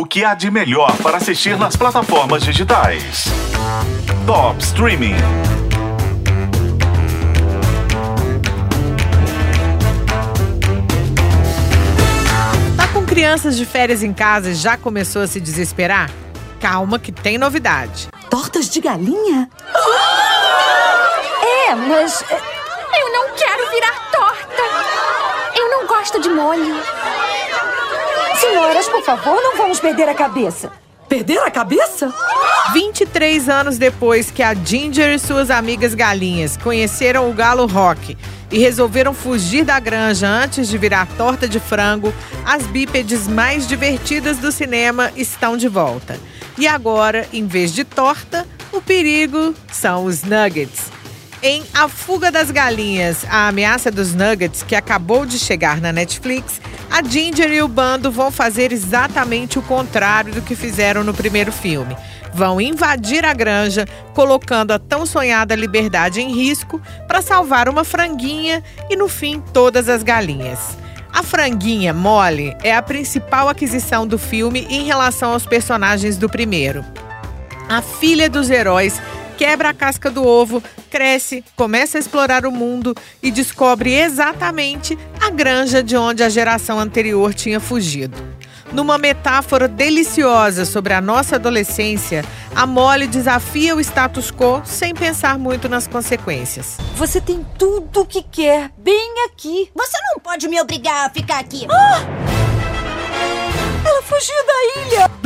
o que há de melhor para assistir nas plataformas digitais. Top Streaming. Tá com crianças de férias em casa e já começou a se desesperar? Calma que tem novidade. Tortas de galinha? É, mas é, eu não quero virar torta. Eu não gosto de molho. Senhoras, por favor, não vamos perder a cabeça. Perder a cabeça? 23 anos depois que a Ginger e suas amigas galinhas conheceram o galo Rock e resolveram fugir da granja antes de virar torta de frango, as bípedes mais divertidas do cinema estão de volta. E agora, em vez de torta, o perigo são os nuggets. Em A Fuga das Galinhas, a ameaça dos nuggets, que acabou de chegar na Netflix, a Ginger e o bando vão fazer exatamente o contrário do que fizeram no primeiro filme. Vão invadir a granja, colocando a tão sonhada liberdade em risco para salvar uma franguinha e, no fim, todas as galinhas. A franguinha Molly é a principal aquisição do filme em relação aos personagens do primeiro. A filha dos heróis quebra a casca do ovo, cresce, começa a explorar o mundo e descobre exatamente a granja de onde a geração anterior tinha fugido. Numa metáfora deliciosa sobre a nossa adolescência, a Molly desafia o status quo sem pensar muito nas consequências. Você tem tudo o que quer, bem aqui. Você não pode me obrigar a ficar aqui. Ela fugiu da ilha.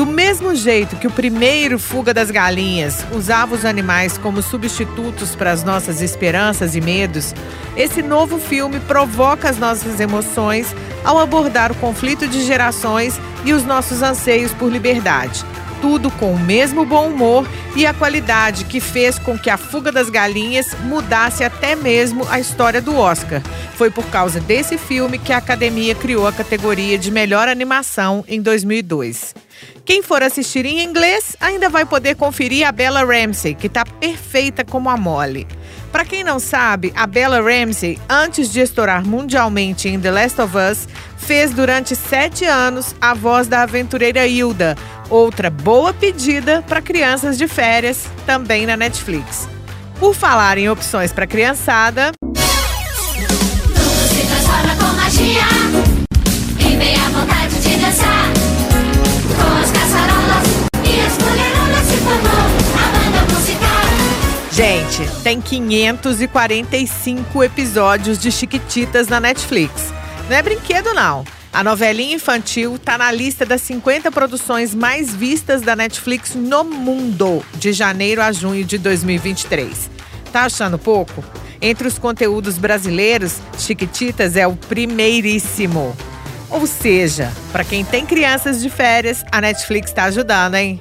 Do mesmo jeito que o primeiro Fuga das Galinhas usava os animais como substitutos para as nossas esperanças e medos, esse novo filme provoca as nossas emoções ao abordar o conflito de gerações e os nossos anseios por liberdade. Tudo com o mesmo bom humor e a qualidade que fez com que A Fuga das Galinhas mudasse até mesmo a história do Oscar. Foi por causa desse filme que a academia criou a categoria de melhor animação em 2002. Quem for assistir em inglês ainda vai poder conferir a Bella Ramsey, que está perfeita como a Molly. Para quem não sabe, a Bella Ramsey, antes de estourar mundialmente em The Last of Us, fez durante sete anos a voz da aventureira Hilda, outra boa pedida para crianças de férias, também na Netflix. Por falar em opções para criançada, gente, tem 545 episódios de Chiquititas na Netflix. Não é brinquedo, não. A novelinha infantil tá na lista das 50 produções mais vistas da Netflix no mundo, de janeiro a junho de 2023. Tá achando pouco? Entre os conteúdos brasileiros, Chiquititas é o primeiríssimo. Ou seja, para quem tem crianças de férias, a Netflix está ajudando, hein?